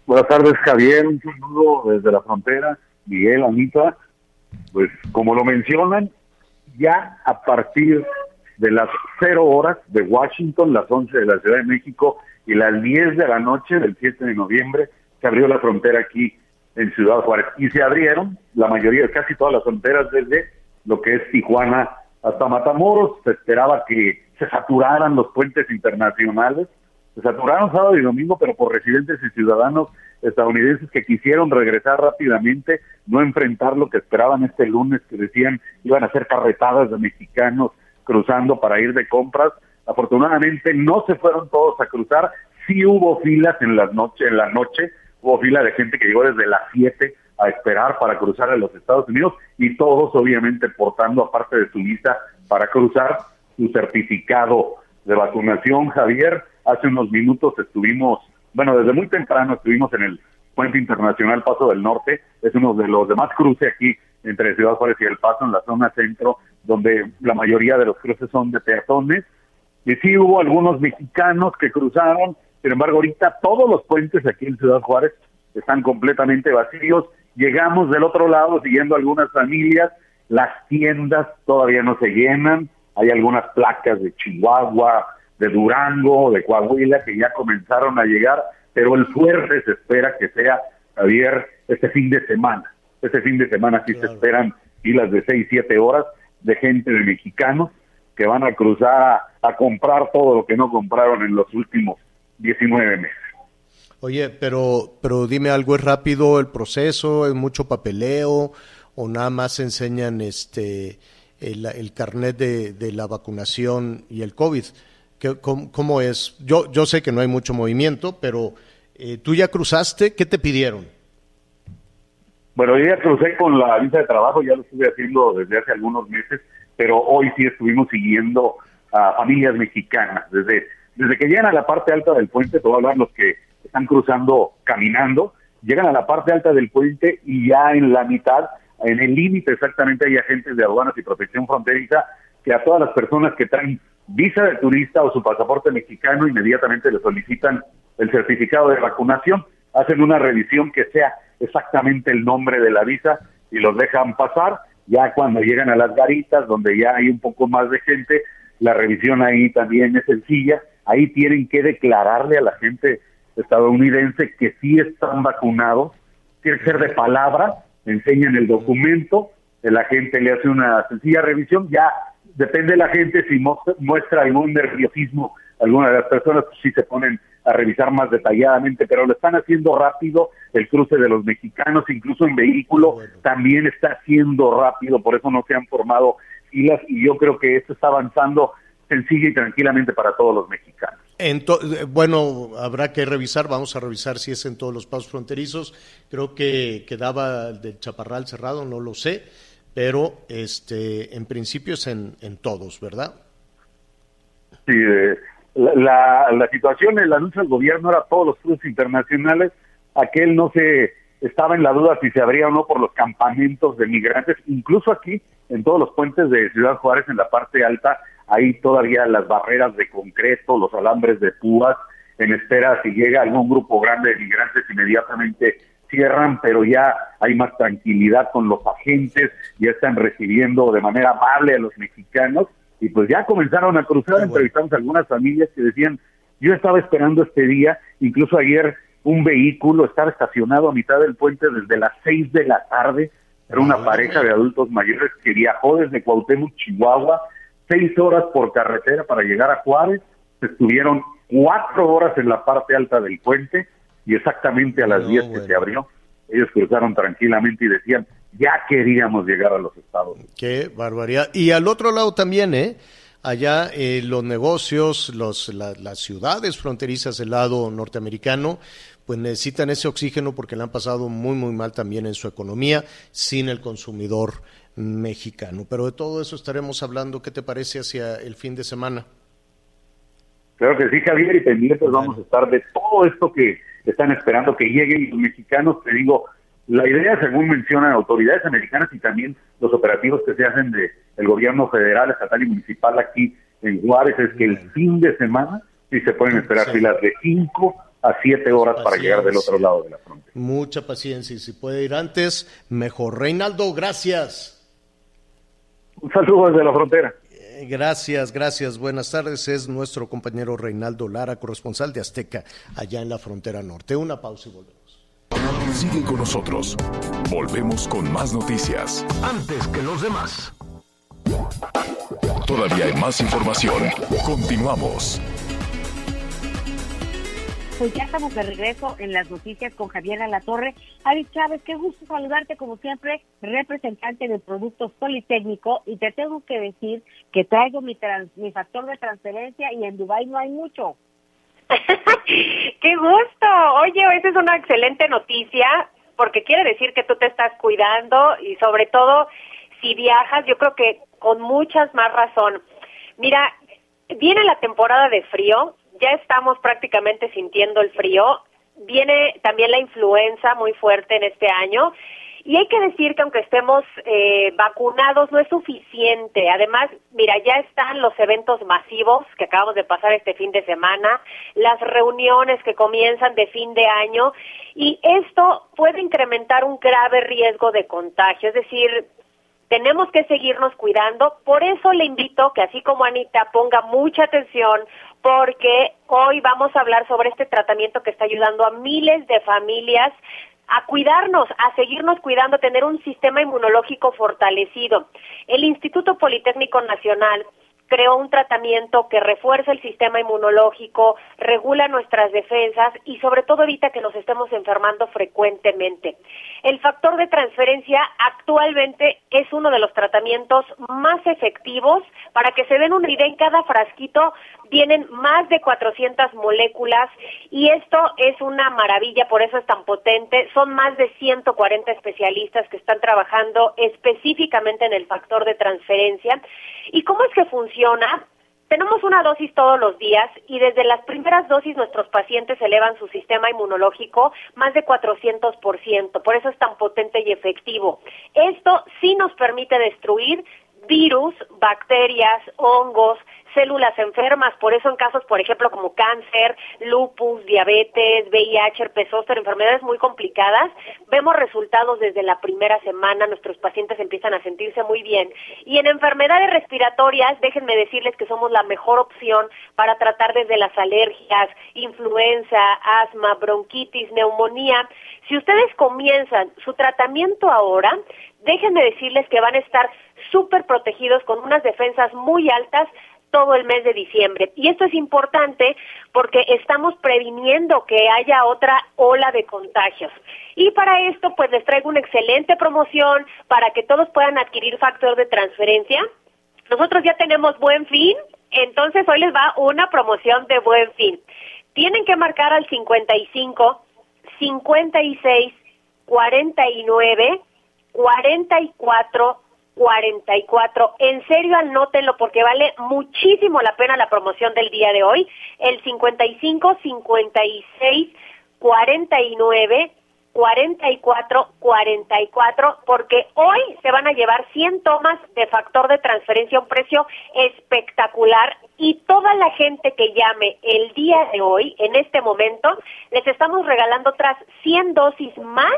Buenas tardes, Javier. Un saludo desde la frontera. Miguel, Anita. Pues, como lo mencionan, ya a partir de las cero horas de Washington, las 11 de la Ciudad de México y las 10 de la noche del 7 de noviembre, se abrió la frontera aquí en Ciudad Juárez. Y se abrieron la mayoría, casi todas las fronteras desde lo que es Tijuana hasta Matamoros. Se esperaba que se saturaran los puentes internacionales. Se saturaron sábado y domingo, pero por residentes y ciudadanos estadounidenses que quisieron regresar rápidamente, no enfrentar lo que esperaban este lunes, que decían iban a ser carretadas de mexicanos cruzando para ir de compras. Afortunadamente no se fueron todos a cruzar, sí hubo filas en la noche, en la noche, hubo fila de gente que llegó desde las 7 a esperar para cruzar a los Estados Unidos y todos obviamente portando aparte de su visa para cruzar su certificado de vacunación. Javier, hace unos minutos estuvimos, bueno, desde muy temprano estuvimos en el Puente Internacional Paso del Norte, es uno de los demás cruces aquí entre Ciudad Juárez y El Paso, en la zona centro, donde la mayoría de los cruces son de peatones. Y sí hubo algunos mexicanos que cruzaron, Sin embargo, ahorita todos los puentes aquí en Ciudad Juárez están completamente vacíos. Llegamos del otro lado siguiendo algunas familias, las tiendas todavía no se llenan, hay algunas placas de Chihuahua, de Durango, de Coahuila que ya comenzaron a llegar, pero el fuerte se espera que sea, Javier, este fin de semana. Este fin de semana sí se esperan filas de 6, 7 horas de gente de mexicanos que van a cruzar a, comprar todo lo que no compraron en los últimos 19 meses. Oye, pero, pero dime algo, ¿es rápido el proceso? ¿Es mucho papeleo? ¿O nada más enseñan este el, el carnet de, de, la vacunación y el COVID? ¿Qué, cómo, es? Yo, yo sé que no hay mucho movimiento, pero eh, tú ya cruzaste, ¿qué te pidieron? Bueno, yo ya crucé con la visa de trabajo, ya lo estuve haciendo desde hace algunos meses, pero hoy sí estuvimos siguiendo a familias mexicanas. Desde, desde que llegan a la parte alta del puente, te voy a hablar los que están cruzando caminando, llegan a la parte alta del puente y ya en la mitad, en el límite exactamente, hay agentes de aduanas y protección fronteriza que a todas las personas que traen visa de turista o su pasaporte mexicano inmediatamente le solicitan el certificado de vacunación, hacen una revisión que sea exactamente el nombre de la visa y los dejan pasar ya cuando llegan a las garitas, donde ya hay un poco más de gente, la revisión ahí también es sencilla. Ahí tienen que declararle a la gente estadounidense que sí están vacunados. Tiene que ser de palabra, enseñan el documento, el agente le hace una sencilla revisión. Ya depende de la gente si muestra algún nerviosismo, alguna de las personas pues sí se ponen a revisar más detalladamente, pero lo están haciendo rápido, el cruce de los mexicanos, incluso en vehículo, también está haciendo rápido, por eso no se han formado filas y yo creo que esto está avanzando sencilla y tranquilamente para todos los mexicanos. bueno, habrá que revisar, vamos a revisar si es en todos los pasos fronterizos. Creo que quedaba del Chaparral cerrado, no lo sé, pero este, en principio es en, en todos, ¿verdad? Sí, eh, la, la situación, el anuncio del gobierno era todos los cruces internacionales, aquel no se estaba en la duda si se abría o no por los campamentos de migrantes, incluso aquí, en todos los puentes de Ciudad Juárez, en la parte alta, hay todavía las barreras de concreto, los alambres de púas, en espera si llega algún grupo grande de migrantes, inmediatamente cierran, pero ya hay más tranquilidad con los agentes, ya están recibiendo de manera amable a los mexicanos y pues ya comenzaron a cruzar, entrevistamos a algunas familias que decían, yo estaba esperando este día, incluso ayer un vehículo estaba estacionado a mitad del puente desde las seis de la tarde, era una pareja de adultos mayores que viajó desde Cuauhtémoc, Chihuahua, seis horas por carretera para llegar a Juárez, estuvieron cuatro horas en la parte alta del puente y exactamente a las diez que se abrió, ellos cruzaron tranquilamente y decían, ya queríamos llegar a los Estados Unidos. Qué barbaridad. Y al otro lado también, ¿eh? Allá eh, los negocios, los, las ciudades fronterizas del lado norteamericano, pues necesitan ese oxígeno porque le han pasado muy, muy mal también en su economía sin el consumidor mexicano. Pero de todo eso estaremos hablando. ¿Qué te parece hacia el fin de semana? Claro que sí, Javier, y pendientes vamos a estar de todo esto que están esperando que lleguen los mexicanos. Te digo, la idea, según mencionan autoridades americanas y también los operativos que se hacen de el gobierno federal, estatal y municipal aquí en Juárez, es que el fin de semana sí se pueden esperar filas de 5 a 7 horas para llegar del otro lado de la frontera. Mucha paciencia y si puede ir antes, mejor. Reinaldo, gracias. Un saludo desde la frontera. Eh, gracias, gracias. Buenas tardes. Es nuestro compañero Reinaldo Lara, corresponsal de Azteca, allá en la frontera norte. Una pausa y volvemos. Sigue con nosotros. Volvemos con más noticias. Antes que los demás. Todavía hay más información. Continuamos. Pues ya estamos de regreso en las noticias con Javier Torre. Ari Chávez, qué gusto saludarte como siempre, representante de Productos Politécnico. Y te tengo que decir que traigo mi, mi factor de transferencia y en Dubái no hay mucho. ¡Qué gusto! Oye, esa es una excelente noticia porque quiere decir que tú te estás cuidando y sobre todo si viajas, yo creo que con muchas más razón. Mira, viene la temporada de frío, ya estamos prácticamente sintiendo el frío, viene también la influenza muy fuerte en este año Y hay que decir que aunque estemos eh, vacunados no es suficiente. Además, mira, ya están los eventos masivos que acabamos de pasar este fin de semana, las reuniones que comienzan de fin de año y esto puede incrementar un grave riesgo de contagio. Es decir, tenemos que seguirnos cuidando. Por eso le invito que así como Anita ponga mucha atención porque hoy vamos a hablar sobre este tratamiento que está ayudando a miles de familias a cuidarnos, a seguirnos cuidando, a tener un sistema inmunológico fortalecido. El Instituto Politécnico Nacional creó un tratamiento que refuerza el sistema inmunológico, regula nuestras defensas y sobre todo evita que nos estemos enfermando frecuentemente. El factor de transferencia actualmente es uno de los tratamientos más efectivos. Para que se den una idea, en cada frasquito vienen más de 400 moléculas y esto es una maravilla, por eso es tan potente. Son más de 140 especialistas que están trabajando específicamente en el factor de transferencia. ¿Y cómo es que funciona? Tenemos una dosis todos los días y desde las primeras dosis nuestros pacientes elevan su sistema inmunológico más de 400%, por eso es tan potente y efectivo. Esto sí nos permite destruir virus, bacterias, hongos, células enfermas, por eso en casos, por ejemplo, como cáncer, lupus, diabetes, VIH, herpes zóster, enfermedades muy complicadas, vemos resultados desde la primera semana, nuestros pacientes empiezan a sentirse muy bien. Y en enfermedades respiratorias, déjenme decirles que somos la mejor opción para tratar desde las alergias, influenza, asma, bronquitis, neumonía. Si ustedes comienzan su tratamiento ahora, déjenme decirles que van a estar súper protegidos con unas defensas muy altas todo el mes de diciembre. Y esto es importante porque estamos previniendo que haya otra ola de contagios. Y para esto, pues les traigo una excelente promoción para que todos puedan adquirir factor de transferencia. Nosotros ya tenemos buen fin, entonces hoy les va una promoción de buen fin. Tienen que marcar al 55 56 49 44 44. En serio, anótenlo porque vale muchísimo la pena la promoción del día de hoy. El 55 56 49 44 44 porque hoy se van a llevar 100 tomas de factor de transferencia a un precio espectacular y toda la gente que llame el día de hoy en este momento les estamos regalando otras 100 dosis más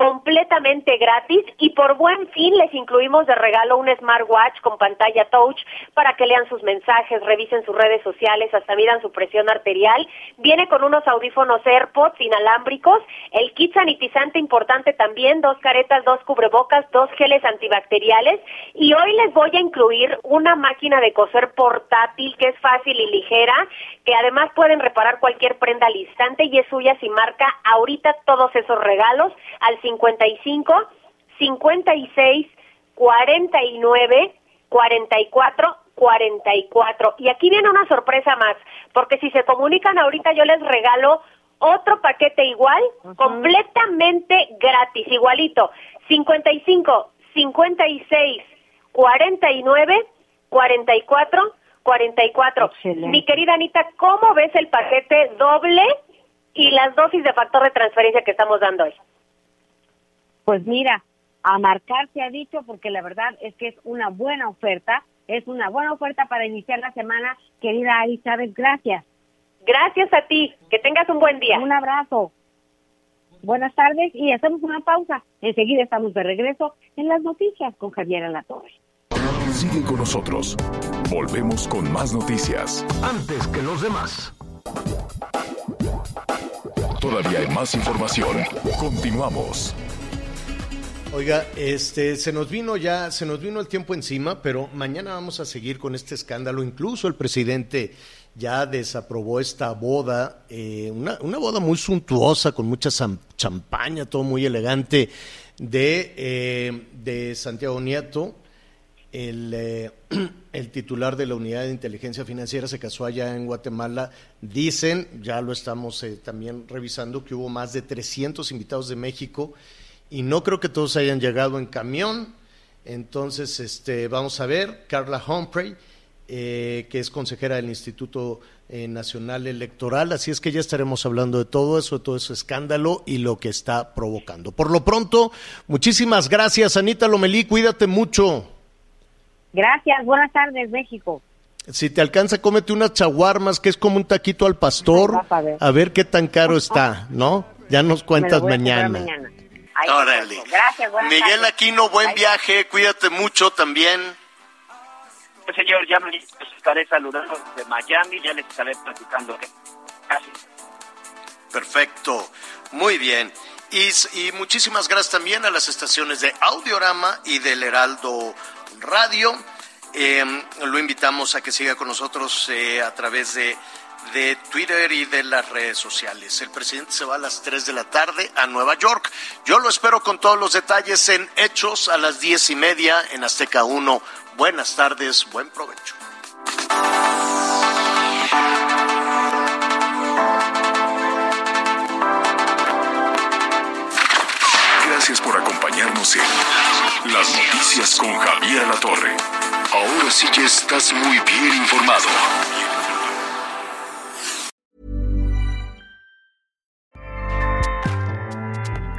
completamente gratis y por buen fin les incluimos de regalo un smartwatch con pantalla touch para que lean sus mensajes, revisen sus redes sociales, hasta midan su presión arterial. Viene con unos audífonos AirPods inalámbricos, el kit sanitizante importante también, dos caretas, dos cubrebocas, dos geles antibacteriales y hoy les voy a incluir una máquina de coser portátil que es fácil y ligera, que además pueden reparar cualquier prenda al instante y es suya si marca ahorita todos esos regalos al 55 56 49 44 44. Y aquí viene una sorpresa más, porque si se comunican ahorita yo les regalo otro paquete igual, completamente gratis, igualito. 55 56 49 44 44. Mi querida Anita, ¿cómo ves el paquete doble y las dosis de factor de transferencia que estamos dando hoy? Pues mira, a marcar se ha dicho porque la verdad es que es una buena oferta, es una buena oferta para iniciar la semana. Querida Ari Chávez, gracias. Gracias a ti, que tengas un buen día. Un abrazo. Buenas tardes y hacemos una pausa. Enseguida estamos de regreso en las noticias con Javier Alatorre. Sigue con nosotros. Volvemos con más noticias. Antes que los demás. Todavía hay más información. Continuamos. Oiga, este, se nos vino ya, se nos vino el tiempo encima, pero mañana vamos a seguir con este escándalo. Incluso el presidente ya desaprobó esta boda, eh, una, una, boda muy suntuosa, con mucha champaña, todo muy elegante, de, eh, de Santiago Nieto. El, eh, el, titular de la unidad de inteligencia financiera se casó allá en Guatemala. Dicen, ya lo estamos eh, también revisando, que hubo más de 300 invitados de México y no creo que todos hayan llegado en camión. Entonces, este, vamos a ver, Carla Humphrey, eh, que es consejera del Instituto eh, nacional electoral, así es que ya estaremos hablando de todo eso, de todo ese escándalo y lo que está provocando. Por lo pronto, muchísimas gracias, Anita Lomelí, cuídate mucho. Gracias, buenas tardes, México. Si te alcanza, cómete unas chaguarmas, que es como un taquito al pastor, a ver. qué tan caro está, ¿no? Ya nos cuentas mañana. Órale. Gracias, Miguel Aquino, buen viaje, cuídate mucho también. Pues, señor, ya me estaré saludando de Miami, ya les estaré platicando. Casi. Perfecto, muy bien. Y, y, muchísimas gracias también a las estaciones de Audiorama y del Heraldo Radio. Eh, lo invitamos a que siga con nosotros eh, a través de, de Twitter y de las redes sociales. El presidente se va a las 3 de la tarde a Nueva York. Yo lo espero con todos los detalles en Hechos a las diez y media en Azteca 1. Buenas tardes, buen provecho. Gracias por acompañarnos en Las Noticias con Javier La Torre. Ahora sí ya estás muy bien informado.